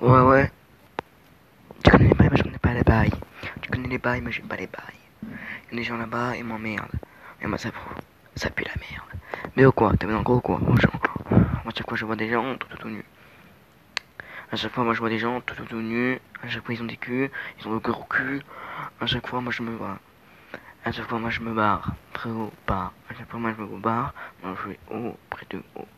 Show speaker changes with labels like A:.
A: Ouais, ouais. Tu connais les bails, mais je connais pas les bails. Tu connais les bails, moi j'aime pas les bails. Il y a des gens là-bas, ils m'emmerdent. Et moi ça pue, ça pue la merde. Mais au quoi, t'es dans le gros quoi? Moi chaque fois je vois des gens tout tout, tout nus. À chaque fois moi je vois des gens tout tout, tout nus. À chaque fois ils ont des culs, ils ont le gros cul. À chaque fois moi je me vois. À chaque fois moi je me barre. Très haut, bas. À chaque fois moi je me barre. Moi je vais haut, près de haut.